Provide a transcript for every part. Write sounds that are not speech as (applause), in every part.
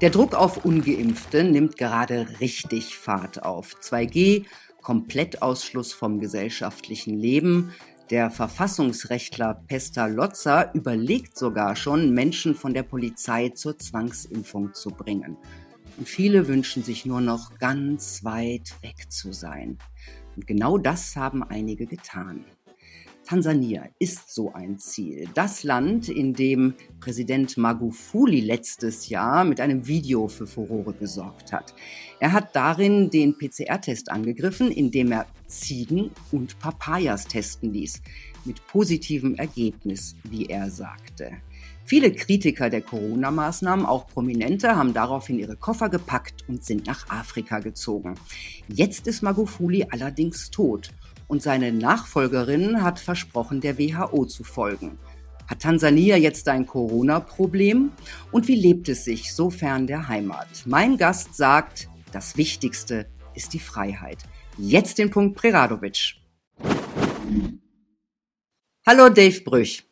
Der Druck auf ungeimpfte nimmt gerade richtig Fahrt auf. 2G, Komplettausschluss vom gesellschaftlichen Leben. Der Verfassungsrechtler Pesta Lotzer überlegt sogar schon, Menschen von der Polizei zur Zwangsimpfung zu bringen. Und viele wünschen sich nur noch ganz weit weg zu sein. Und genau das haben einige getan. Tansania ist so ein Ziel. Das Land, in dem Präsident Magufuli letztes Jahr mit einem Video für Furore gesorgt hat. Er hat darin den PCR-Test angegriffen, indem er Ziegen und Papayas testen ließ. Mit positivem Ergebnis, wie er sagte. Viele Kritiker der Corona-Maßnahmen, auch Prominente, haben daraufhin ihre Koffer gepackt und sind nach Afrika gezogen. Jetzt ist Magufuli allerdings tot und seine Nachfolgerin hat versprochen, der WHO zu folgen. Hat Tansania jetzt ein Corona-Problem? Und wie lebt es sich so fern der Heimat? Mein Gast sagt, das Wichtigste ist die Freiheit. Jetzt den Punkt Preradovic. Hallo Dave Brüch.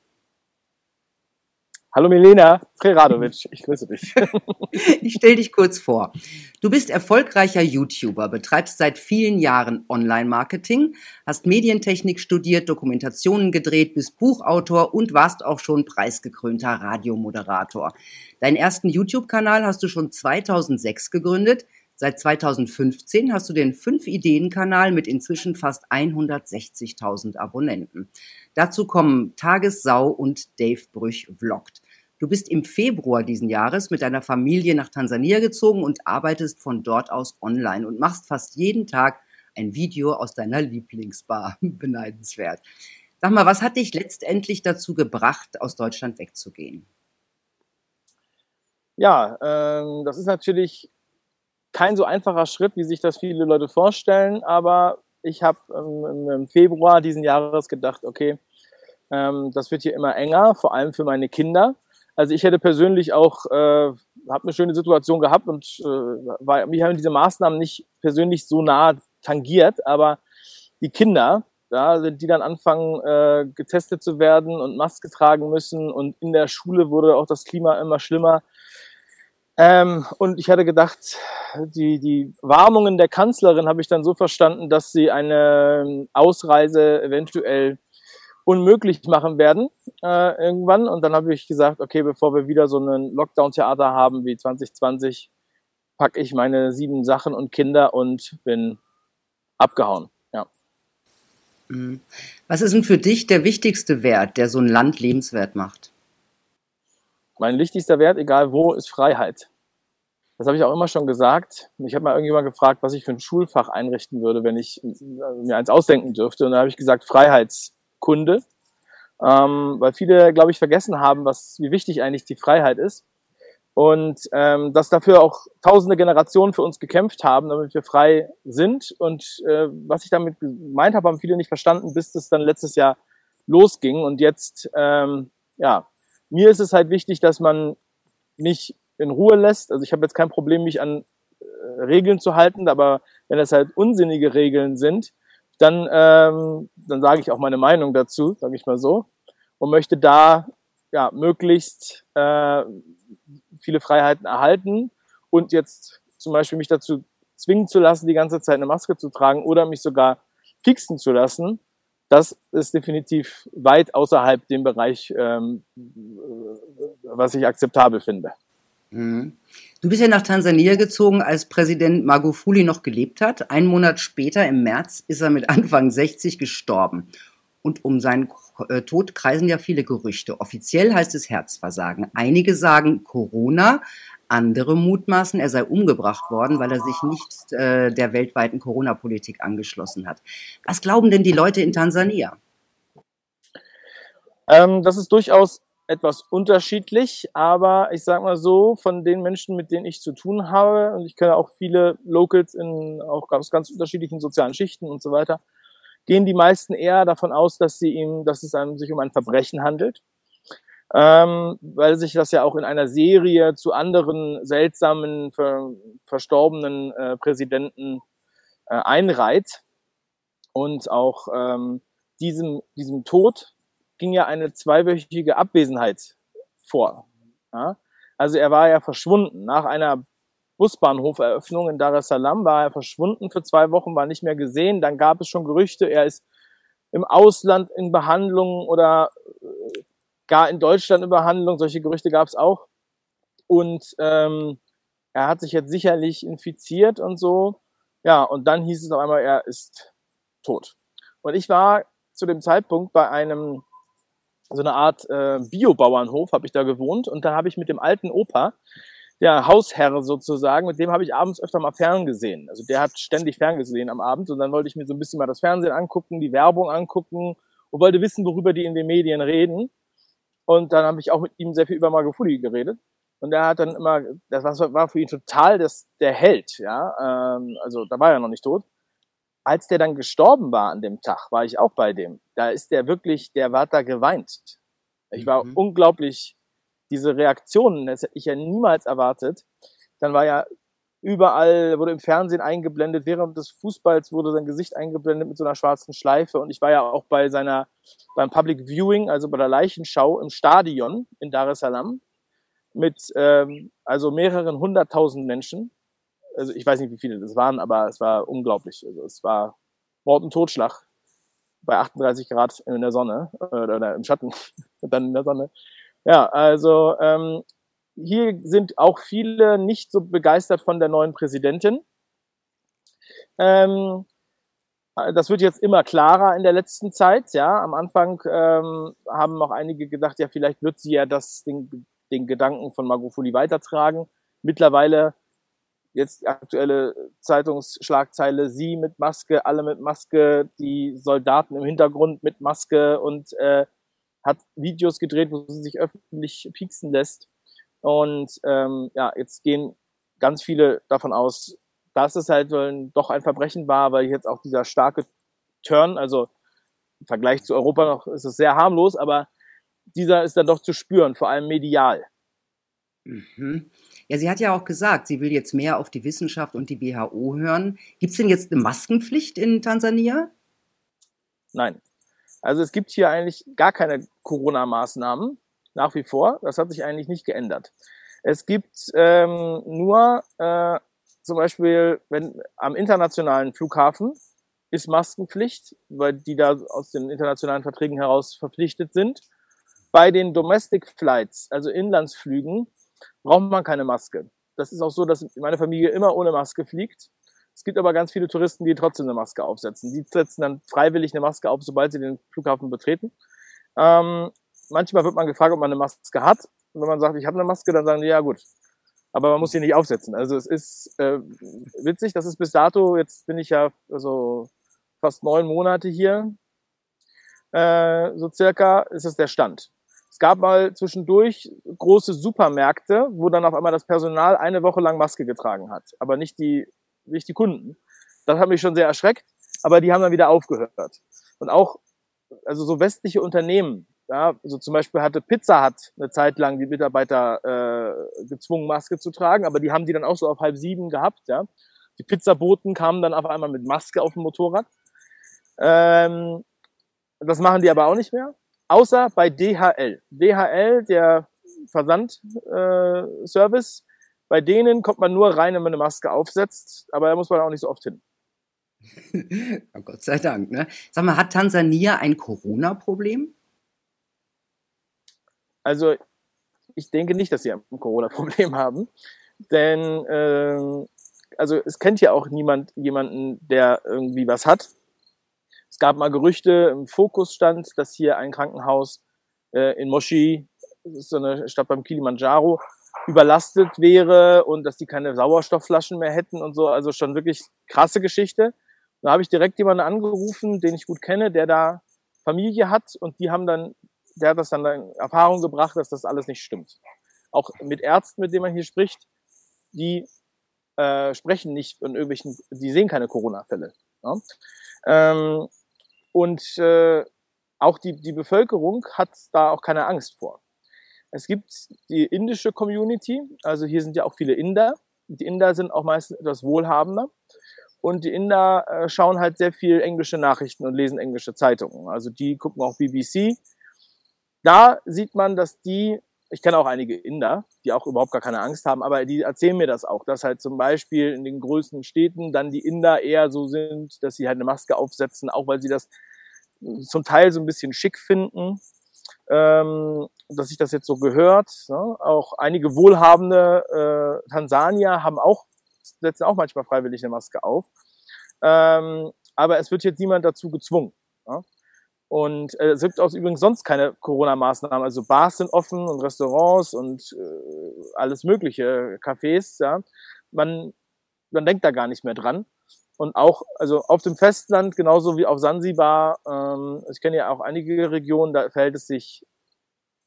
Hallo Milena Preradovic, ich grüße dich. (laughs) ich stelle dich kurz vor. Du bist erfolgreicher YouTuber, betreibst seit vielen Jahren Online-Marketing, hast Medientechnik studiert, Dokumentationen gedreht, bist Buchautor und warst auch schon preisgekrönter Radiomoderator. Deinen ersten YouTube-Kanal hast du schon 2006 gegründet. Seit 2015 hast du den 5-Ideen-Kanal mit inzwischen fast 160.000 Abonnenten. Dazu kommen Tagessau und Dave Brüch vloggt. Du bist im Februar diesen Jahres mit deiner Familie nach Tansania gezogen und arbeitest von dort aus online und machst fast jeden Tag ein Video aus deiner Lieblingsbar. (laughs) Beneidenswert. Sag mal, was hat dich letztendlich dazu gebracht, aus Deutschland wegzugehen? Ja, ähm, das ist natürlich kein so einfacher Schritt, wie sich das viele Leute vorstellen, aber ich habe ähm, im Februar diesen Jahres gedacht, okay, ähm, das wird hier immer enger, vor allem für meine Kinder. Also ich hätte persönlich auch, äh, habe eine schöne Situation gehabt und äh, war, mich haben diese Maßnahmen nicht persönlich so nah tangiert, aber die Kinder, sind die dann anfangen äh, getestet zu werden und Maske tragen müssen und in der Schule wurde auch das Klima immer schlimmer. Ähm, und ich hatte gedacht, die, die Warnungen der Kanzlerin habe ich dann so verstanden, dass sie eine Ausreise eventuell unmöglich machen werden äh, irgendwann. Und dann habe ich gesagt, okay, bevor wir wieder so einen Lockdown-Theater haben wie 2020, packe ich meine sieben Sachen und Kinder und bin abgehauen. Ja. Mhm. Was ist denn für dich der wichtigste Wert, der so ein Land lebenswert macht? Mein wichtigster Wert, egal wo, ist Freiheit. Das habe ich auch immer schon gesagt. Ich habe mal irgendjemand gefragt, was ich für ein Schulfach einrichten würde, wenn ich äh, mir eins ausdenken dürfte. Und da habe ich gesagt, Freiheits Kunde, ähm, weil viele, glaube ich, vergessen haben, was, wie wichtig eigentlich die Freiheit ist. Und ähm, dass dafür auch tausende Generationen für uns gekämpft haben, damit wir frei sind. Und äh, was ich damit gemeint habe, haben viele nicht verstanden, bis das dann letztes Jahr losging. Und jetzt, ähm, ja, mir ist es halt wichtig, dass man mich in Ruhe lässt. Also ich habe jetzt kein Problem, mich an äh, Regeln zu halten, aber wenn es halt unsinnige Regeln sind, dann, ähm, dann sage ich auch meine Meinung dazu, sage ich mal so, und möchte da ja möglichst äh, viele Freiheiten erhalten und jetzt zum Beispiel mich dazu zwingen zu lassen, die ganze Zeit eine Maske zu tragen oder mich sogar fixen zu lassen, das ist definitiv weit außerhalb dem Bereich, ähm, was ich akzeptabel finde. Mhm. Du bist ja nach Tansania gezogen, als Präsident Magufuli noch gelebt hat. Einen Monat später, im März, ist er mit Anfang 60 gestorben. Und um seinen äh, Tod kreisen ja viele Gerüchte. Offiziell heißt es Herzversagen. Einige sagen Corona, andere mutmaßen, er sei umgebracht worden, weil er sich nicht äh, der weltweiten Corona-Politik angeschlossen hat. Was glauben denn die Leute in Tansania? Ähm, das ist durchaus etwas unterschiedlich, aber ich sag mal so, von den Menschen, mit denen ich zu tun habe, und ich kenne auch viele Locals in auch aus ganz unterschiedlichen sozialen Schichten und so weiter, gehen die meisten eher davon aus, dass sie ihm, dass es einem sich um ein Verbrechen handelt. Ähm, weil sich das ja auch in einer Serie zu anderen seltsamen, ver verstorbenen äh, Präsidenten äh, einreiht. Und auch ähm, diesem, diesem Tod ging ja eine zweiwöchige Abwesenheit vor. Ja? Also er war ja verschwunden. Nach einer Busbahnhoferöffnung in Dar es Salaam war er verschwunden für zwei Wochen, war nicht mehr gesehen. Dann gab es schon Gerüchte, er ist im Ausland in Behandlung oder äh, gar in Deutschland in Behandlung. Solche Gerüchte gab es auch. Und ähm, er hat sich jetzt sicherlich infiziert und so. Ja, und dann hieß es auf einmal, er ist tot. Und ich war zu dem Zeitpunkt bei einem so eine Art äh, Biobauernhof, habe ich da gewohnt und da habe ich mit dem alten Opa, der Hausherr sozusagen, mit dem habe ich abends öfter mal fern gesehen. Also der hat ständig ferngesehen am Abend und dann wollte ich mir so ein bisschen mal das Fernsehen angucken, die Werbung angucken und wollte wissen, worüber die in den Medien reden. Und dann habe ich auch mit ihm sehr viel über Magufuli geredet. Und er hat dann immer, das war für ihn total das, der Held, ja. Ähm, also da war er noch nicht tot als der dann gestorben war an dem Tag, war ich auch bei dem. Da ist der wirklich, der war da geweint. Ich war mhm. unglaublich, diese Reaktionen, das hätte ich ja niemals erwartet. Dann war ja überall, wurde im Fernsehen eingeblendet, während des Fußballs wurde sein Gesicht eingeblendet mit so einer schwarzen Schleife. Und ich war ja auch bei seiner, beim Public Viewing, also bei der Leichenschau im Stadion in Dar es Salaam mit ähm, also mehreren hunderttausend Menschen also ich weiß nicht, wie viele das waren, aber es war unglaublich. Also es war Mord und Totschlag bei 38 Grad in der Sonne äh, oder im Schatten (laughs) und dann in der Sonne. Ja, also ähm, hier sind auch viele nicht so begeistert von der neuen Präsidentin. Ähm, das wird jetzt immer klarer in der letzten Zeit. Ja, am Anfang ähm, haben auch einige gedacht, ja, vielleicht wird sie ja das den, den Gedanken von Magufuli weitertragen. Mittlerweile jetzt die aktuelle Zeitungsschlagzeile, sie mit Maske, alle mit Maske, die Soldaten im Hintergrund mit Maske und äh, hat Videos gedreht, wo sie sich öffentlich pieksen lässt. Und ähm, ja, jetzt gehen ganz viele davon aus, dass es halt doch ein Verbrechen war, weil jetzt auch dieser starke Turn, also im Vergleich zu Europa noch ist es sehr harmlos, aber dieser ist dann doch zu spüren, vor allem medial. Mhm. Ja, sie hat ja auch gesagt, sie will jetzt mehr auf die Wissenschaft und die WHO hören. Gibt es denn jetzt eine Maskenpflicht in Tansania? Nein. Also es gibt hier eigentlich gar keine Corona-Maßnahmen nach wie vor. Das hat sich eigentlich nicht geändert. Es gibt ähm, nur äh, zum Beispiel, wenn am internationalen Flughafen ist Maskenpflicht, weil die da aus den internationalen Verträgen heraus verpflichtet sind. Bei den Domestic Flights, also Inlandsflügen, braucht man keine Maske. Das ist auch so, dass meine Familie immer ohne Maske fliegt. Es gibt aber ganz viele Touristen, die trotzdem eine Maske aufsetzen. Die setzen dann freiwillig eine Maske auf, sobald sie den Flughafen betreten. Ähm, manchmal wird man gefragt, ob man eine Maske hat. Und wenn man sagt, ich habe eine Maske, dann sagen die, ja gut. Aber man muss sie nicht aufsetzen. Also es ist äh, witzig, das ist bis dato, jetzt bin ich ja also fast neun Monate hier, äh, so circa, ist es der Stand. Es gab mal zwischendurch große Supermärkte, wo dann auf einmal das Personal eine Woche lang Maske getragen hat, aber nicht die, nicht die Kunden. Das hat mich schon sehr erschreckt, aber die haben dann wieder aufgehört. Und auch, also so westliche Unternehmen, ja, also zum Beispiel hatte Pizza Hut eine Zeit lang die Mitarbeiter äh, gezwungen, Maske zu tragen, aber die haben die dann auch so auf halb sieben gehabt, ja. Die Pizzaboten kamen dann auf einmal mit Maske auf dem Motorrad. Ähm, das machen die aber auch nicht mehr. Außer bei DHL. DHL, der Versandservice, äh, bei denen kommt man nur rein, wenn man eine Maske aufsetzt, aber da muss man auch nicht so oft hin. (laughs) oh Gott sei Dank. Ne? Sag mal, hat Tansania ein Corona-Problem? Also, ich denke nicht, dass sie ein Corona-Problem (laughs) haben, denn äh, also es kennt ja auch niemand jemanden, der irgendwie was hat. Es gab mal Gerüchte, im Fokus stand, dass hier ein Krankenhaus äh, in Moshi, so eine Stadt beim Kilimanjaro, überlastet wäre und dass die keine Sauerstoffflaschen mehr hätten und so. Also schon wirklich krasse Geschichte. Da habe ich direkt jemanden angerufen, den ich gut kenne, der da Familie hat und die haben dann, der hat das dann in Erfahrung gebracht, dass das alles nicht stimmt. Auch mit Ärzten, mit denen man hier spricht, die äh, sprechen nicht von irgendwelchen, die sehen keine Corona-Fälle. Ja? Ähm, und äh, auch die, die Bevölkerung hat da auch keine Angst vor. Es gibt die indische Community, also hier sind ja auch viele Inder. Die Inder sind auch meistens etwas wohlhabender. Und die Inder äh, schauen halt sehr viel englische Nachrichten und lesen englische Zeitungen. Also die gucken auch BBC. Da sieht man, dass die ich kenne auch einige Inder, die auch überhaupt gar keine Angst haben, aber die erzählen mir das auch, dass halt zum Beispiel in den größten Städten dann die Inder eher so sind, dass sie halt eine Maske aufsetzen, auch weil sie das zum Teil so ein bisschen schick finden, ähm, dass sich das jetzt so gehört. Ne? Auch einige wohlhabende äh, Tansanier haben auch, setzen auch manchmal freiwillig eine Maske auf. Ähm, aber es wird jetzt niemand dazu gezwungen. Ja? Und äh, es gibt auch übrigens sonst keine Corona-Maßnahmen. Also Bars sind offen und Restaurants und äh, alles mögliche, Cafés, ja. Man, man denkt da gar nicht mehr dran. Und auch, also auf dem Festland, genauso wie auf Sansibar, ähm, ich kenne ja auch einige Regionen, da verhält es sich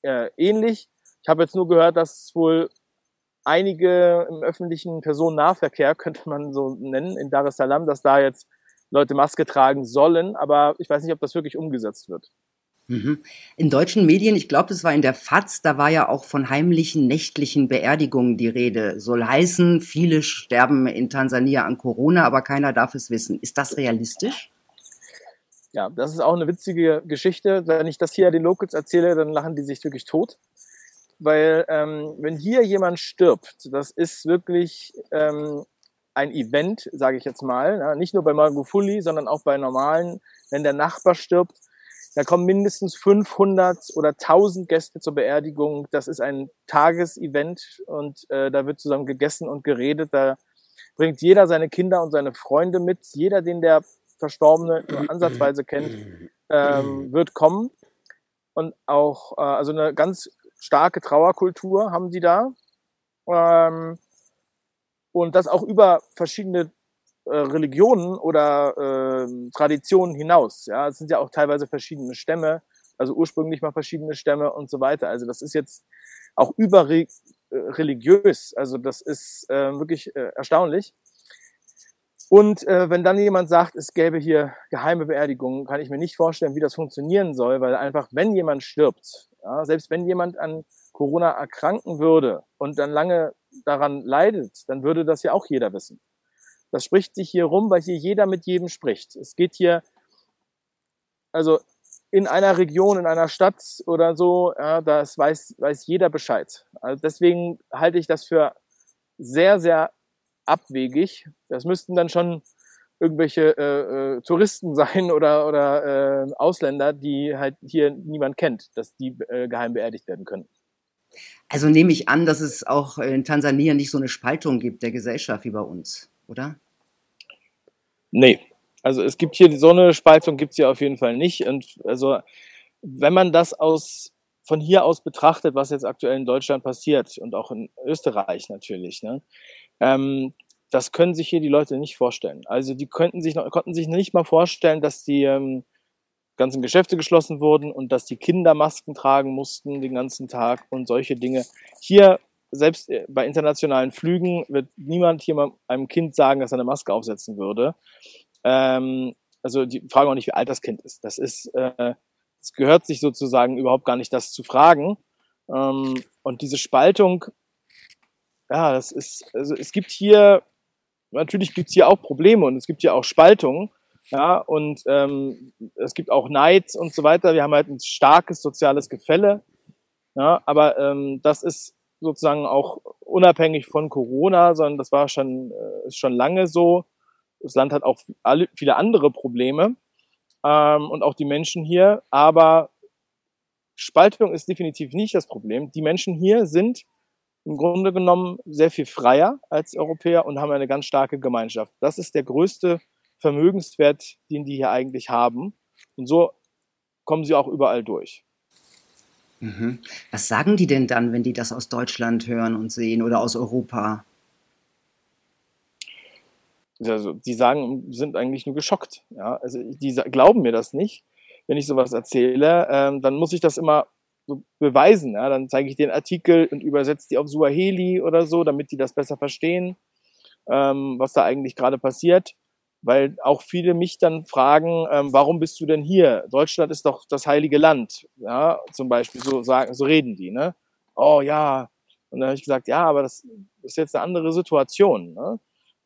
äh, ähnlich. Ich habe jetzt nur gehört, dass wohl einige im öffentlichen Personennahverkehr, (laughs) könnte man so nennen, in Dar es Salaam, dass da jetzt Leute Maske tragen sollen, aber ich weiß nicht, ob das wirklich umgesetzt wird. Mhm. In deutschen Medien, ich glaube, das war in der FAZ, da war ja auch von heimlichen nächtlichen Beerdigungen die Rede. Soll heißen, viele sterben in Tansania an Corona, aber keiner darf es wissen. Ist das realistisch? Ja, das ist auch eine witzige Geschichte. Wenn ich das hier den Locals erzähle, dann lachen die sich wirklich tot. Weil ähm, wenn hier jemand stirbt, das ist wirklich ähm, ein Event, sage ich jetzt mal, ja, nicht nur bei Magufuli, sondern auch bei normalen, wenn der Nachbar stirbt, da kommen mindestens 500 oder 1000 Gäste zur Beerdigung. Das ist ein Tagesevent und äh, da wird zusammen gegessen und geredet. Da bringt jeder seine Kinder und seine Freunde mit. Jeder, den der Verstorbene nur ansatzweise kennt, ähm, wird kommen. Und auch, äh, also eine ganz starke Trauerkultur haben die da. Ähm, und das auch über verschiedene äh, Religionen oder äh, Traditionen hinaus. Ja, es sind ja auch teilweise verschiedene Stämme, also ursprünglich mal verschiedene Stämme und so weiter. Also das ist jetzt auch überreligiös. Äh, also das ist äh, wirklich äh, erstaunlich. Und äh, wenn dann jemand sagt, es gäbe hier geheime Beerdigungen, kann ich mir nicht vorstellen, wie das funktionieren soll, weil einfach, wenn jemand stirbt, ja, selbst wenn jemand an Corona erkranken würde und dann lange daran leidet, dann würde das ja auch jeder wissen. Das spricht sich hier rum, weil hier jeder mit jedem spricht. Es geht hier, also in einer Region, in einer Stadt oder so, ja, das weiß, weiß jeder Bescheid. Also deswegen halte ich das für sehr, sehr abwegig. Das müssten dann schon irgendwelche äh, äh, Touristen (laughs) sein oder, oder äh, Ausländer, die halt hier niemand kennt, dass die äh, geheim beerdigt werden können. Also nehme ich an, dass es auch in Tansania nicht so eine Spaltung gibt der Gesellschaft wie bei uns, oder? Nee. Also es gibt hier so eine Spaltung gibt es hier auf jeden Fall nicht. Und also wenn man das aus von hier aus betrachtet, was jetzt aktuell in Deutschland passiert und auch in Österreich natürlich, ne, ähm, das können sich hier die Leute nicht vorstellen. Also die könnten sich noch, konnten sich nicht mal vorstellen, dass die ähm, ganzen Geschäfte geschlossen wurden und dass die Kinder Masken tragen mussten den ganzen Tag und solche Dinge. Hier, selbst äh, bei internationalen Flügen, wird niemand hier einem Kind sagen, dass er eine Maske aufsetzen würde. Ähm, also die fragen auch nicht, wie alt das Kind ist. Das ist, äh, es gehört sich sozusagen überhaupt gar nicht, das zu fragen. Ähm, und diese Spaltung, ja, das ist, also es gibt hier, natürlich gibt es hier auch Probleme und es gibt hier auch Spaltungen. Ja, und ähm, es gibt auch Neid und so weiter. Wir haben halt ein starkes soziales Gefälle. Ja, aber ähm, das ist sozusagen auch unabhängig von Corona, sondern das war schon, äh, ist schon lange so. Das Land hat auch alle, viele andere Probleme ähm, und auch die Menschen hier. Aber Spaltung ist definitiv nicht das Problem. Die Menschen hier sind im Grunde genommen sehr viel freier als Europäer und haben eine ganz starke Gemeinschaft. Das ist der größte Vermögenswert, den die hier eigentlich haben. Und so kommen sie auch überall durch. Mhm. Was sagen die denn dann, wenn die das aus Deutschland hören und sehen oder aus Europa? Also, die sagen, sind eigentlich nur geschockt. Ja? Also, die glauben mir das nicht, wenn ich sowas erzähle. Ähm, dann muss ich das immer so beweisen. Ja? Dann zeige ich den Artikel und übersetze die auf Suaheli oder so, damit die das besser verstehen, ähm, was da eigentlich gerade passiert weil auch viele mich dann fragen, ähm, warum bist du denn hier? Deutschland ist doch das heilige Land, ja, zum Beispiel, so sagen, so reden die, ne? Oh ja. Und dann habe ich gesagt, ja, aber das ist jetzt eine andere Situation. Ne?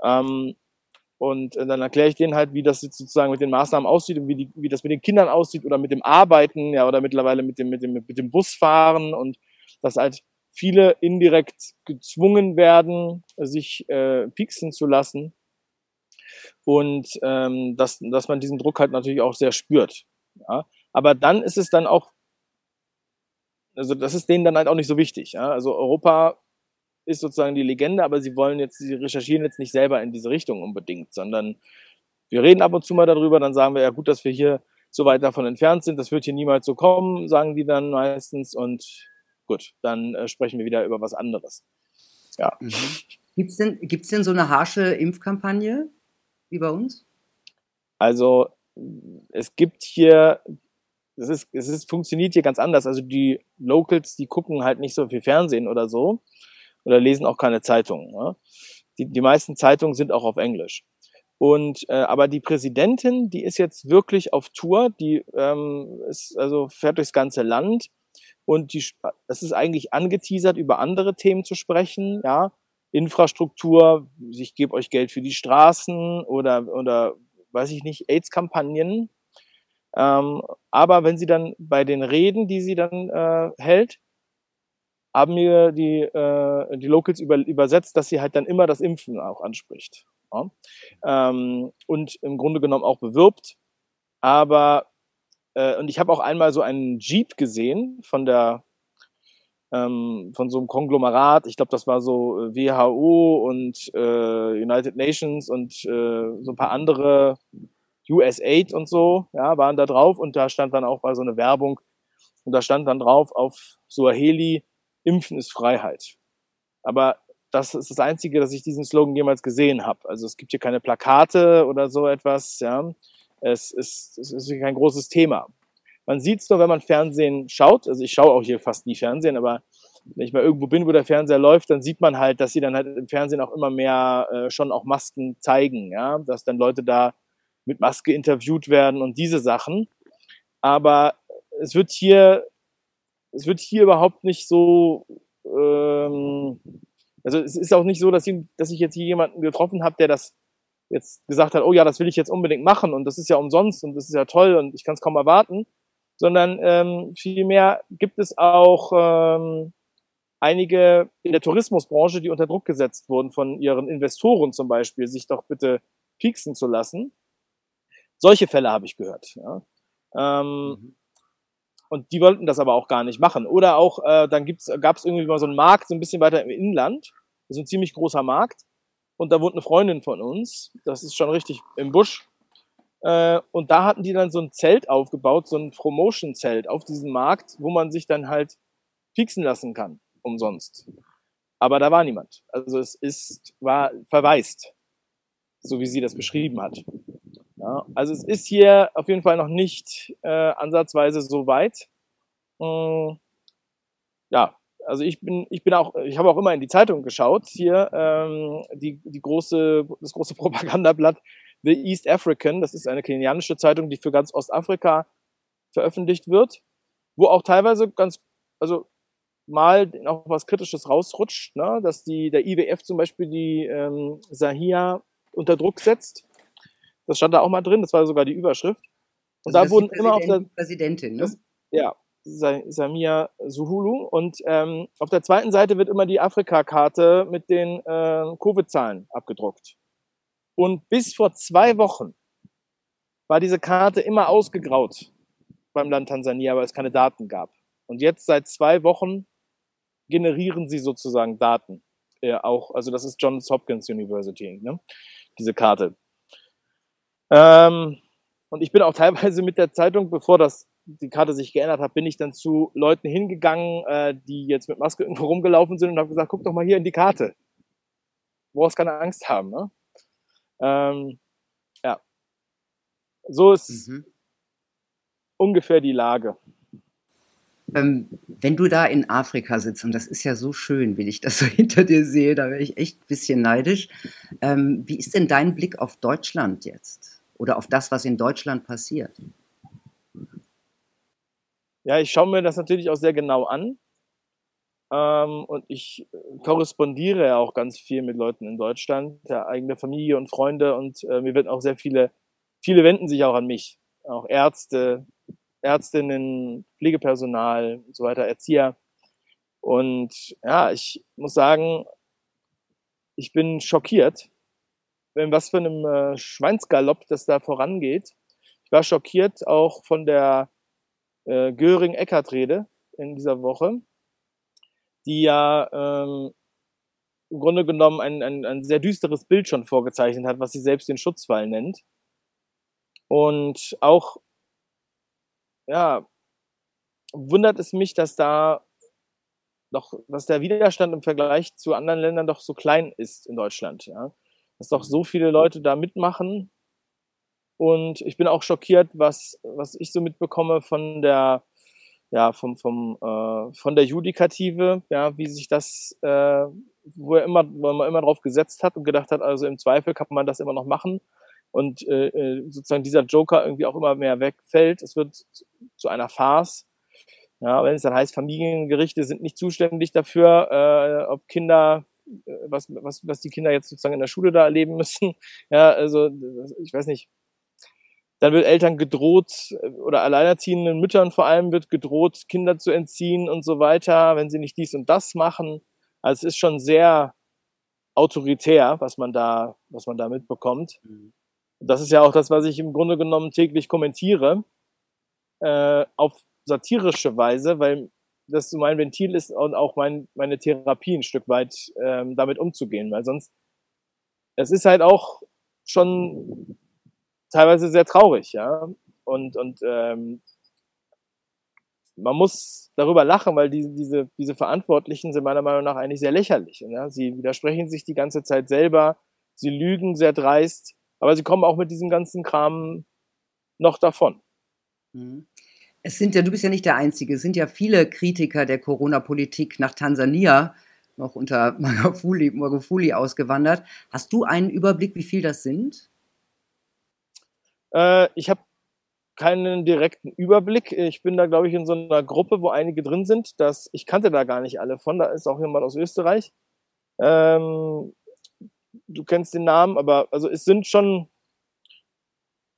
Ähm, und dann erkläre ich denen halt, wie das jetzt sozusagen mit den Maßnahmen aussieht und wie, die, wie das mit den Kindern aussieht oder mit dem Arbeiten, ja, oder mittlerweile mit dem, mit dem, mit dem Busfahren und dass halt viele indirekt gezwungen werden, sich äh, pieksen zu lassen und ähm, dass, dass man diesen Druck halt natürlich auch sehr spürt. Ja? Aber dann ist es dann auch, also das ist denen dann halt auch nicht so wichtig. Ja? Also Europa ist sozusagen die Legende, aber sie wollen jetzt, sie recherchieren jetzt nicht selber in diese Richtung unbedingt, sondern wir reden ab und zu mal darüber, dann sagen wir ja gut, dass wir hier so weit davon entfernt sind, das wird hier niemals so kommen, sagen die dann meistens und gut, dann äh, sprechen wir wieder über was anderes. Ja. Mhm. Gibt es denn, gibt's denn so eine harsche Impfkampagne wie bei uns? Also es gibt hier, es ist, es ist, funktioniert hier ganz anders. Also die Locals, die gucken halt nicht so viel Fernsehen oder so oder lesen auch keine Zeitungen. Ne? Die, die meisten Zeitungen sind auch auf Englisch. Und äh, aber die Präsidentin, die ist jetzt wirklich auf Tour, die ähm, ist also fährt durchs ganze Land und die das ist eigentlich angeteasert über andere Themen zu sprechen, ja, Infrastruktur, ich gebe euch Geld für die Straßen oder oder weiß ich nicht AIDS-Kampagnen. Ähm, aber wenn sie dann bei den Reden, die sie dann äh, hält, haben mir die, äh, die Locals über, übersetzt, dass sie halt dann immer das Impfen auch anspricht. Ja? Ähm, und im Grunde genommen auch bewirbt. Aber, äh, und ich habe auch einmal so einen Jeep gesehen von der, ähm, von so einem Konglomerat. Ich glaube, das war so äh, WHO und äh, United Nations und äh, so ein paar andere USAID und so, ja, waren da drauf und da stand dann auch war so eine Werbung und da stand dann drauf auf Suaheli, Impfen ist Freiheit. Aber das ist das Einzige, dass ich diesen Slogan jemals gesehen habe. Also es gibt hier keine Plakate oder so etwas. Ja. Es, ist, es ist kein großes Thema. Man sieht es nur, wenn man Fernsehen schaut. Also ich schaue auch hier fast nie Fernsehen, aber wenn ich mal irgendwo bin, wo der Fernseher läuft, dann sieht man halt, dass sie dann halt im Fernsehen auch immer mehr äh, schon auch Masken zeigen, ja, dass dann Leute da mit Maske interviewt werden und diese Sachen. Aber es wird hier es wird hier überhaupt nicht so, ähm, also es ist auch nicht so, dass ich, dass ich jetzt hier jemanden getroffen habe, der das jetzt gesagt hat, oh ja, das will ich jetzt unbedingt machen und das ist ja umsonst und das ist ja toll und ich kann es kaum erwarten, sondern ähm, vielmehr gibt es auch ähm, einige in der Tourismusbranche, die unter Druck gesetzt wurden von ihren Investoren zum Beispiel, sich doch bitte pieksen zu lassen. Solche Fälle habe ich gehört. Ja. Ähm, mhm. Und die wollten das aber auch gar nicht machen. Oder auch, äh, dann gab es irgendwie mal so einen Markt, so ein bisschen weiter im Inland. Das ist ein ziemlich großer Markt. Und da wohnt eine Freundin von uns. Das ist schon richtig im Busch. Äh, und da hatten die dann so ein Zelt aufgebaut, so ein Promotion-Zelt auf diesem Markt, wo man sich dann halt fixen lassen kann, umsonst. Aber da war niemand. Also es ist, war verwaist, so wie sie das beschrieben hat. Ja, also es ist hier auf jeden Fall noch nicht äh, ansatzweise so weit. Ähm, ja, also ich bin, ich bin auch, ich habe auch immer in die Zeitung geschaut. Hier ähm, die, die große, das große (laughs) Propagandablatt The East African. Das ist eine kenianische Zeitung, die für ganz Ostafrika veröffentlicht wird, wo auch teilweise ganz, also mal auch was Kritisches rausrutscht, ne? dass die der IWF zum Beispiel die ähm, Sahia unter Druck setzt das stand da auch mal drin, das war sogar die Überschrift. Und also da wurden immer auf der Präsidentin, ne? Das, ja, Samia Suhulu. Und ähm, auf der zweiten Seite wird immer die Afrika-Karte mit den äh, Covid-Zahlen abgedruckt. Und bis vor zwei Wochen war diese Karte immer ausgegraut beim Land Tansania, weil es keine Daten gab. Und jetzt seit zwei Wochen generieren sie sozusagen Daten. Äh, auch, also das ist Johns Hopkins University, ne? diese Karte. Ähm, und ich bin auch teilweise mit der Zeitung, bevor das die Karte sich geändert hat, bin ich dann zu Leuten hingegangen, äh, die jetzt mit Maske irgendwo rumgelaufen sind und habe gesagt, guck doch mal hier in die Karte. Du brauchst keine Angst haben. Ne? Ähm, ja. So ist mhm. ungefähr die Lage. Ähm, wenn du da in Afrika sitzt, und das ist ja so schön, wie ich das so (laughs) hinter dir sehe, da wäre ich echt ein bisschen neidisch. Ähm, wie ist denn dein Blick auf Deutschland jetzt? oder auf das, was in Deutschland passiert? Ja, ich schaue mir das natürlich auch sehr genau an. Ähm, und ich korrespondiere ja auch ganz viel mit Leuten in Deutschland, ja, eigene Familie und Freunde. Und äh, mir wird auch sehr viele, viele wenden sich auch an mich. Auch Ärzte, Ärztinnen, Pflegepersonal und so weiter, Erzieher. Und ja, ich muss sagen, ich bin schockiert, wenn was für einem äh, Schweinsgalopp das da vorangeht. Ich war schockiert auch von der äh, Göring-Eckert-Rede in dieser Woche, die ja ähm, im Grunde genommen ein, ein, ein sehr düsteres Bild schon vorgezeichnet hat, was sie selbst den Schutzfall nennt. Und auch, ja, wundert es mich, dass da doch, dass der Widerstand im Vergleich zu anderen Ländern doch so klein ist in Deutschland, ja. Dass doch so viele Leute da mitmachen. Und ich bin auch schockiert, was, was ich so mitbekomme von der, ja, vom, vom, äh, von der Judikative, ja, wie sich das, äh, wo er immer, wo man immer drauf gesetzt hat und gedacht hat, also im Zweifel kann man das immer noch machen und äh, äh sozusagen dieser Joker irgendwie auch immer mehr wegfällt. Es wird zu einer Farce. Ja, wenn es dann heißt, Familiengerichte sind nicht zuständig dafür, äh, ob Kinder, äh, was, was, was die Kinder jetzt sozusagen in der Schule da erleben (laughs) müssen. Ja, also ich weiß nicht. Dann wird Eltern gedroht oder alleinerziehenden Müttern vor allem wird gedroht, Kinder zu entziehen und so weiter, wenn sie nicht dies und das machen. Also es ist schon sehr autoritär, was man da, was man da mitbekommt. Mhm. Das ist ja auch das, was ich im Grunde genommen täglich kommentiere. Äh, auf satirische Weise, weil das so mein Ventil ist und auch mein, meine Therapie ein Stück weit ähm, damit umzugehen, weil sonst es ist halt auch schon teilweise sehr traurig, ja. Und, und ähm, man muss darüber lachen, weil die, diese, diese Verantwortlichen sind meiner Meinung nach eigentlich sehr lächerlich. Ja? Sie widersprechen sich die ganze Zeit selber, sie lügen sehr dreist, aber sie kommen auch mit diesem ganzen Kram noch davon. Mhm. Es sind ja, du bist ja nicht der Einzige, es sind ja viele Kritiker der Corona-Politik nach Tansania noch unter Magufuli, Magufuli ausgewandert. Hast du einen Überblick, wie viel das sind? Äh, ich habe keinen direkten Überblick. Ich bin da, glaube ich, in so einer Gruppe, wo einige drin sind. Das, ich kannte da gar nicht alle von. Da ist auch jemand aus Österreich. Ähm, du kennst den Namen, aber also es sind schon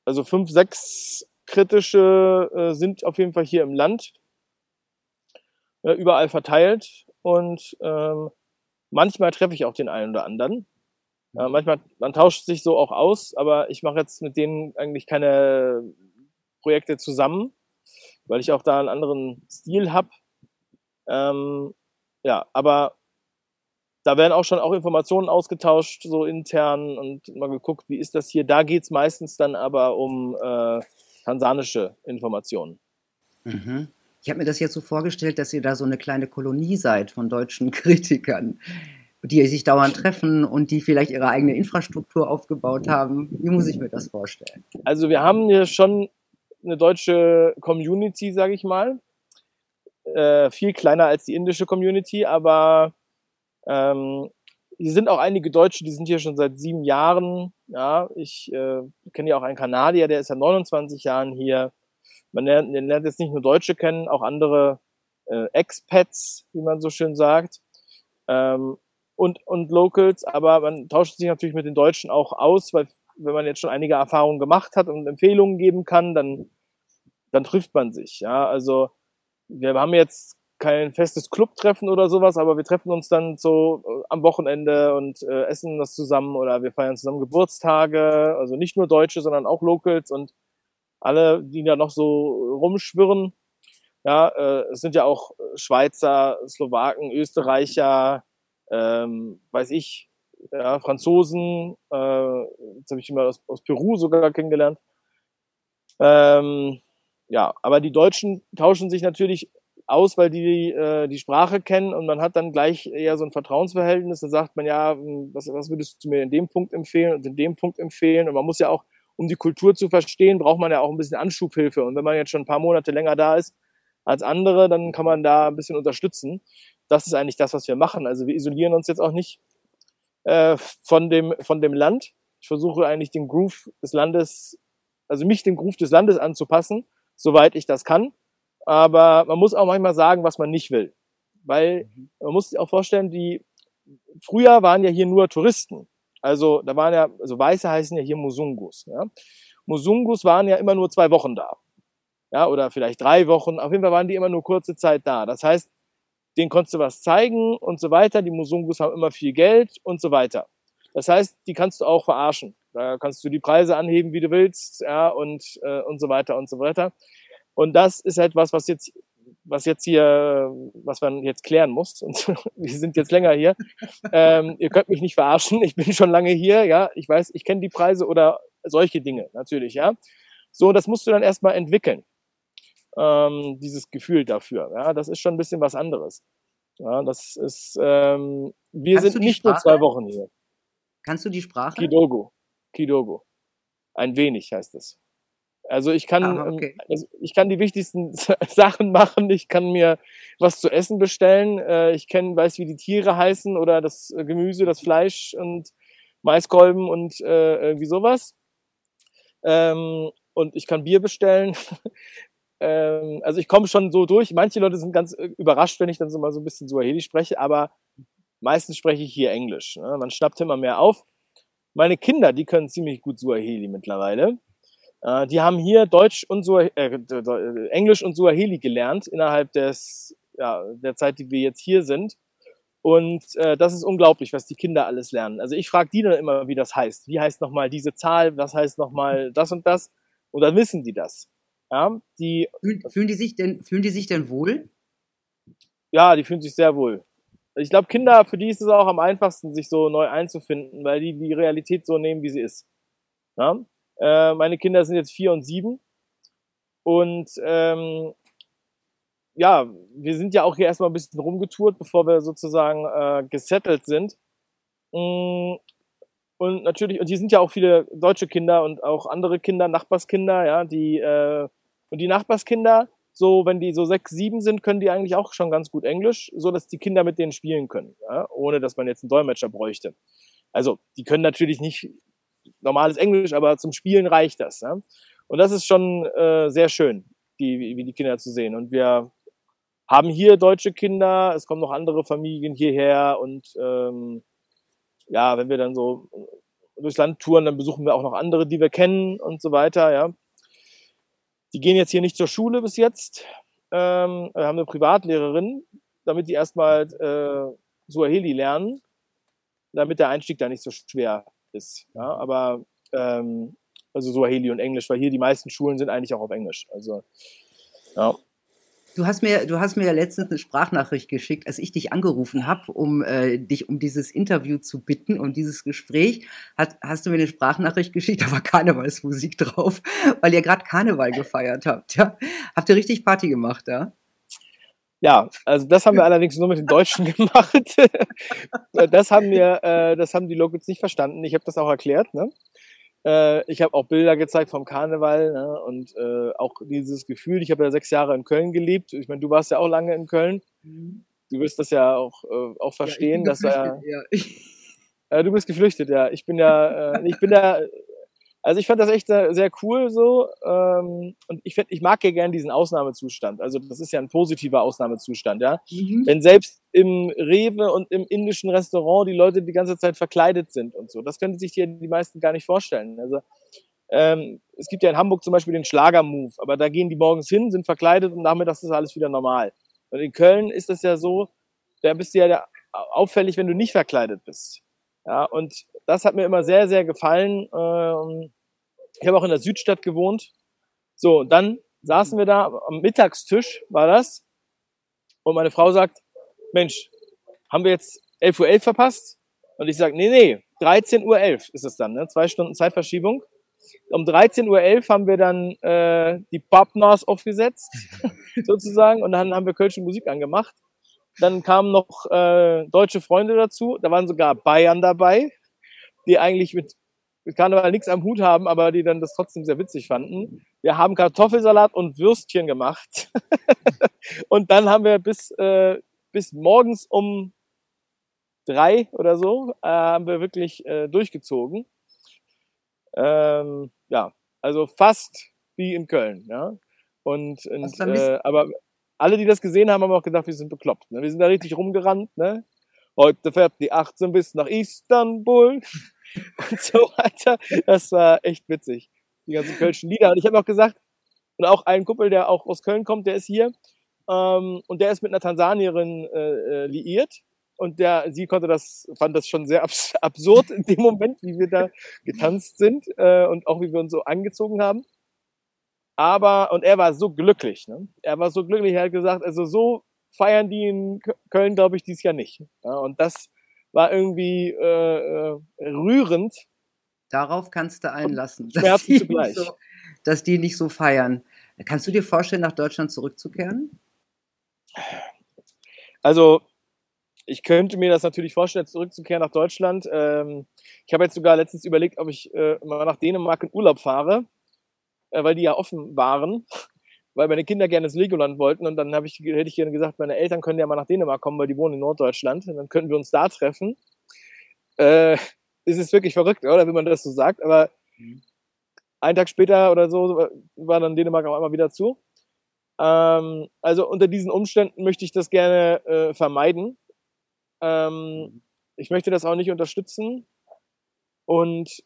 also fünf, sechs kritische äh, sind auf jeden Fall hier im Land äh, überall verteilt und ähm, manchmal treffe ich auch den einen oder anderen. Äh, manchmal, man tauscht sich so auch aus, aber ich mache jetzt mit denen eigentlich keine Projekte zusammen, weil ich auch da einen anderen Stil habe. Ähm, ja, aber da werden auch schon auch Informationen ausgetauscht, so intern und mal geguckt, wie ist das hier. Da geht's meistens dann aber um äh, tansanische Informationen. Mhm. Ich habe mir das jetzt so vorgestellt, dass ihr da so eine kleine Kolonie seid von deutschen (laughs) Kritikern, die sich dauernd treffen und die vielleicht ihre eigene Infrastruktur aufgebaut haben. Wie muss ich mir das vorstellen? Also wir haben hier schon eine deutsche Community, sage ich mal. Äh, viel kleiner als die indische Community, aber ähm, hier sind auch einige Deutsche, die sind hier schon seit sieben Jahren. Ja, ich äh, kenne ja auch einen Kanadier, der ist seit 29 Jahren hier. Man lernt, man lernt jetzt nicht nur Deutsche kennen, auch andere äh, Expats, wie man so schön sagt, ähm, und, und Locals. Aber man tauscht sich natürlich mit den Deutschen auch aus, weil wenn man jetzt schon einige Erfahrungen gemacht hat und Empfehlungen geben kann, dann, dann trifft man sich. Ja, also wir haben jetzt kein festes Clubtreffen oder sowas, aber wir treffen uns dann so äh, am Wochenende und äh, essen das zusammen oder wir feiern zusammen Geburtstage, also nicht nur Deutsche, sondern auch Locals und alle, die da noch so rumschwirren. Ja, äh, es sind ja auch Schweizer, Slowaken, Österreicher, ähm, weiß ich, ja, Franzosen, äh, jetzt habe ich jemand aus, aus Peru sogar kennengelernt. Ähm, ja, aber die Deutschen tauschen sich natürlich aus, weil die äh, die Sprache kennen und man hat dann gleich eher so ein Vertrauensverhältnis. Da sagt man ja, hm, was, was würdest du mir in dem Punkt empfehlen und in dem Punkt empfehlen? Und man muss ja auch, um die Kultur zu verstehen, braucht man ja auch ein bisschen Anschubhilfe. Und wenn man jetzt schon ein paar Monate länger da ist als andere, dann kann man da ein bisschen unterstützen. Das ist eigentlich das, was wir machen. Also wir isolieren uns jetzt auch nicht äh, von dem von dem Land. Ich versuche eigentlich den Groove des Landes, also mich dem Groove des Landes anzupassen, soweit ich das kann aber man muss auch manchmal sagen, was man nicht will. Weil mhm. man muss sich auch vorstellen, die früher waren ja hier nur Touristen. Also da waren ja, also Weiße heißen ja hier Musungus. Ja? Musungus waren ja immer nur zwei Wochen da. Ja, oder vielleicht drei Wochen. Auf jeden Fall waren die immer nur kurze Zeit da. Das heißt, denen konntest du was zeigen und so weiter. Die Musungus haben immer viel Geld und so weiter. Das heißt, die kannst du auch verarschen. Da kannst du die Preise anheben, wie du willst, ja, und, äh, und so weiter und so weiter. Und das ist etwas, was jetzt, was jetzt hier, was man jetzt klären muss. (laughs) Und wir sind jetzt länger hier. Ähm, ihr könnt mich nicht verarschen. Ich bin schon lange hier, ja. Ich weiß, ich kenne die Preise oder solche Dinge, natürlich, ja. So, das musst du dann erstmal entwickeln. Ähm, dieses Gefühl dafür. Ja, das ist schon ein bisschen was anderes. Ja, das ist, ähm, wir Kannst sind nicht Sprache? nur zwei Wochen hier. Kannst du die Sprache? Kidogo. Kidogo. Ein wenig heißt es. Also ich kann, ah, okay. also ich kann die wichtigsten (laughs) Sachen machen. Ich kann mir was zu essen bestellen. Äh, ich kenn, weiß, wie die Tiere heißen oder das äh, Gemüse, das Fleisch und Maiskolben und äh, irgendwie sowas. Ähm, und ich kann Bier bestellen. (laughs) ähm, also ich komme schon so durch. Manche Leute sind ganz äh, überrascht, wenn ich dann so mal so ein bisschen Suaheli spreche, aber meistens spreche ich hier Englisch. Ne? Man schnappt immer mehr auf. Meine Kinder, die können ziemlich gut Suaheli mittlerweile. Äh, die haben hier Deutsch und Suaheli, äh, Englisch und Suaheli gelernt innerhalb des, ja, der Zeit, die wir jetzt hier sind. Und äh, das ist unglaublich, was die Kinder alles lernen. Also ich frage die dann immer, wie das heißt. Wie heißt nochmal diese Zahl? Was heißt nochmal das und das? Und dann wissen die das. Ja, die, fühlen, die sich denn, fühlen die sich denn wohl? Ja, die fühlen sich sehr wohl. Ich glaube, Kinder, für die ist es auch am einfachsten, sich so neu einzufinden, weil die die Realität so nehmen, wie sie ist. Ja? Äh, meine Kinder sind jetzt vier und sieben. Und ähm, ja, wir sind ja auch hier erstmal ein bisschen rumgetourt, bevor wir sozusagen äh, gesettelt sind. Und natürlich, und hier sind ja auch viele deutsche Kinder und auch andere Kinder, Nachbarskinder, ja, die, äh, und die Nachbarskinder, so, wenn die so sechs, sieben sind, können die eigentlich auch schon ganz gut Englisch, so dass die Kinder mit denen spielen können, ja, ohne dass man jetzt einen Dolmetscher bräuchte. Also, die können natürlich nicht normales Englisch, aber zum Spielen reicht das. Ja. Und das ist schon äh, sehr schön, die, wie die Kinder zu sehen. Und wir haben hier deutsche Kinder, es kommen noch andere Familien hierher und ähm, ja, wenn wir dann so durchs Land touren, dann besuchen wir auch noch andere, die wir kennen und so weiter, ja. Die gehen jetzt hier nicht zur Schule bis jetzt. Ähm, wir haben eine Privatlehrerin, damit die erstmal äh, Suaheli lernen, damit der Einstieg da nicht so schwer ist. Ja, aber ähm, also Suaheli und Englisch, weil hier die meisten Schulen sind eigentlich auch auf Englisch. Also ja. Du hast mir, du hast mir ja letztens eine Sprachnachricht geschickt, als ich dich angerufen habe, um äh, dich um dieses Interview zu bitten, um dieses Gespräch. Hat, hast du mir eine Sprachnachricht geschickt, (laughs) da war Karnevalsmusik drauf, weil ihr gerade Karneval gefeiert habt. Ja? Habt ihr richtig Party gemacht, ja? Ja, also das haben wir allerdings nur mit den Deutschen (laughs) gemacht. das haben wir, äh, das haben die Locals nicht verstanden. Ich habe das auch erklärt. Ne? Äh, ich habe auch Bilder gezeigt vom Karneval ne? und äh, auch dieses Gefühl. Ich habe ja sechs Jahre in Köln gelebt. Ich meine, du warst ja auch lange in Köln. Mhm. Du wirst das ja auch, äh, auch verstehen, ja, dass er. Ja. Du bist geflüchtet, ja. Ich bin ja, äh, ich bin ja (laughs) also ich fand das echt sehr, sehr cool so. Ähm, und ich, find, ich mag ja gern diesen Ausnahmezustand. Also das ist ja ein positiver Ausnahmezustand, ja. Mhm. Wenn selbst im Rewe und im indischen Restaurant die Leute die ganze Zeit verkleidet sind und so. Das können sich hier die meisten gar nicht vorstellen. Also ähm, es gibt ja in Hamburg zum Beispiel den Schlager-Move, aber da gehen die morgens hin, sind verkleidet und nachmittags ist alles wieder normal. Und in Köln ist das ja so, da bist du ja auffällig, wenn du nicht verkleidet bist. Ja, und das hat mir immer sehr, sehr gefallen. Ähm, ich habe auch in der Südstadt gewohnt. So, dann saßen wir da am Mittagstisch, war das. Und meine Frau sagt, Mensch, haben wir jetzt 11.11 Uhr .11 verpasst? Und ich sage, nee, nee, 13.11 Uhr .11 ist es dann, ne? zwei Stunden Zeitverschiebung. Um 13.11 Uhr haben wir dann äh, die Popnars aufgesetzt, (laughs) sozusagen, und dann haben wir kölsche Musik angemacht. Dann kamen noch äh, deutsche Freunde dazu, da waren sogar Bayern dabei, die eigentlich mit, mit Karneval nichts am Hut haben, aber die dann das trotzdem sehr witzig fanden. Wir haben Kartoffelsalat und Würstchen gemacht. (laughs) und dann haben wir bis, äh, bis morgens um drei oder so, äh, haben wir wirklich äh, durchgezogen. Ähm, ja, also fast wie in Köln, ja. Und, und äh, aber alle, die das gesehen haben, haben auch gedacht, wir sind bekloppt. Ne? Wir sind da richtig rumgerannt. Ne? Heute fährt die 18 bis nach Istanbul und so weiter. Das war echt witzig. Die ganzen kölschen Lieder. Und ich habe auch gesagt, und auch ein Kumpel, der auch aus Köln kommt, der ist hier. ähm, und der ist mit einer Tansanierin äh, äh, liiert und der, sie konnte das, fand das schon sehr abs absurd in dem Moment, wie wir da getanzt sind äh, und auch wie wir uns so angezogen haben. Aber, und er war so glücklich, ne? Er war so glücklich, er hat gesagt, also so feiern die in Köln, glaube ich, dieses Jahr nicht. Ja, und das war irgendwie äh, äh, rührend. Darauf kannst du einlassen. Dass die, (laughs) zugleich. So, dass die nicht so feiern. Kannst du dir vorstellen, nach Deutschland zurückzukehren? Also, ich könnte mir das natürlich vorstellen, zurückzukehren nach Deutschland. Ähm, ich habe jetzt sogar letztens überlegt, ob ich äh, mal nach Dänemark in Urlaub fahre äh, weil die ja offen waren, weil meine Kinder gerne ins Legoland wollten und dann habe ich, hätte ich gerne gesagt, meine Eltern können ja mal nach Dänemark kommen, weil die wohnen in Norddeutschland und dann könnten wir uns da treffen. Äh, es ist wirklich verrückt, oder, wenn man das so sagt, aber mhm. einen Tag später oder so war dann Dänemark auch einmal wieder zu. Ähm, also unter diesen Umständen möchte ich das gerne äh, vermeiden. Ähm, mhm. ich möchte das auch nicht unterstützen. Und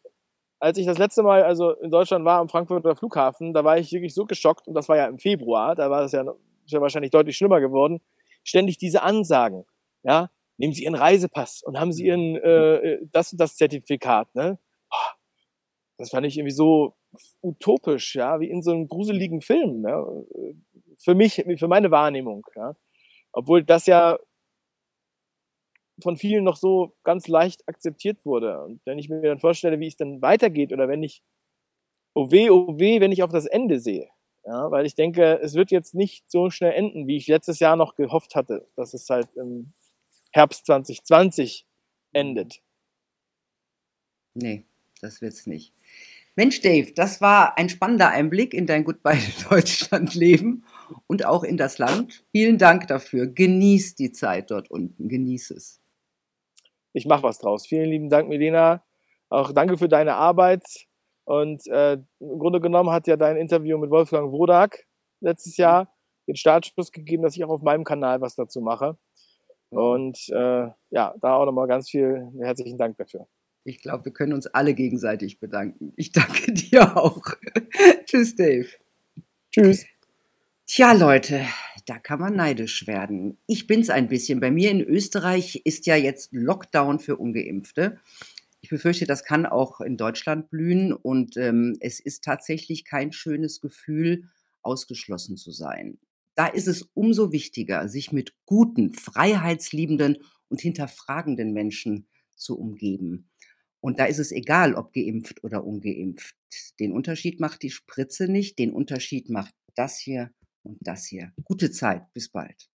als ich das letzte Mal also in Deutschland war am Frankfurter Flughafen, da war ich wirklich so geschockt und das war ja im Februar, da war es ja, ja wahrscheinlich deutlich schlimmer geworden. Ständig diese Ansagen, ja, nehmen Sie Ihren Reisepass und haben Sie Ihren äh, äh das und das Zertifikat, ne? Das fand ich irgendwie so utopisch, ja, wie in so einem gruseligen Film, ja? für mich, für meine Wahrnehmung, ja. Obwohl das ja von vielen noch so ganz leicht akzeptiert wurde. Und wenn ich mir dann vorstelle, wie es dann weitergeht oder wenn ich, oh weh, oh weh, wenn ich auf das Ende sehe. Ja, weil ich denke, es wird jetzt nicht so schnell enden, wie ich letztes Jahr noch gehofft hatte, dass es halt im Herbst 2020 endet. Nee, das wird's nicht. Mensch, Dave, das war ein spannender Einblick in dein Goodbye (laughs) Deutschland-Leben und auch in das Land. Vielen Dank dafür. Genieß die Zeit dort unten. Genieß es ich mache was draus. Vielen lieben Dank, Milena. Auch danke für deine Arbeit. Und äh, im Grunde genommen hat ja dein Interview mit Wolfgang Wodak letztes Jahr den Startschuss gegeben, dass ich auch auf meinem Kanal was dazu mache. Und äh, ja, da auch nochmal ganz viel herzlichen Dank dafür. Ich glaube, wir können uns alle gegenseitig bedanken. Ich danke (laughs) dir auch. Tschüss, Dave. Tschüss. Tja, Leute, da kann man neidisch werden. Ich bin's ein bisschen. Bei mir in Österreich ist ja jetzt Lockdown für Ungeimpfte. Ich befürchte, das kann auch in Deutschland blühen und ähm, es ist tatsächlich kein schönes Gefühl, ausgeschlossen zu sein. Da ist es umso wichtiger, sich mit guten, freiheitsliebenden und hinterfragenden Menschen zu umgeben. Und da ist es egal, ob geimpft oder ungeimpft. Den Unterschied macht die Spritze nicht, den Unterschied macht das hier und das hier. Gute Zeit, bis bald.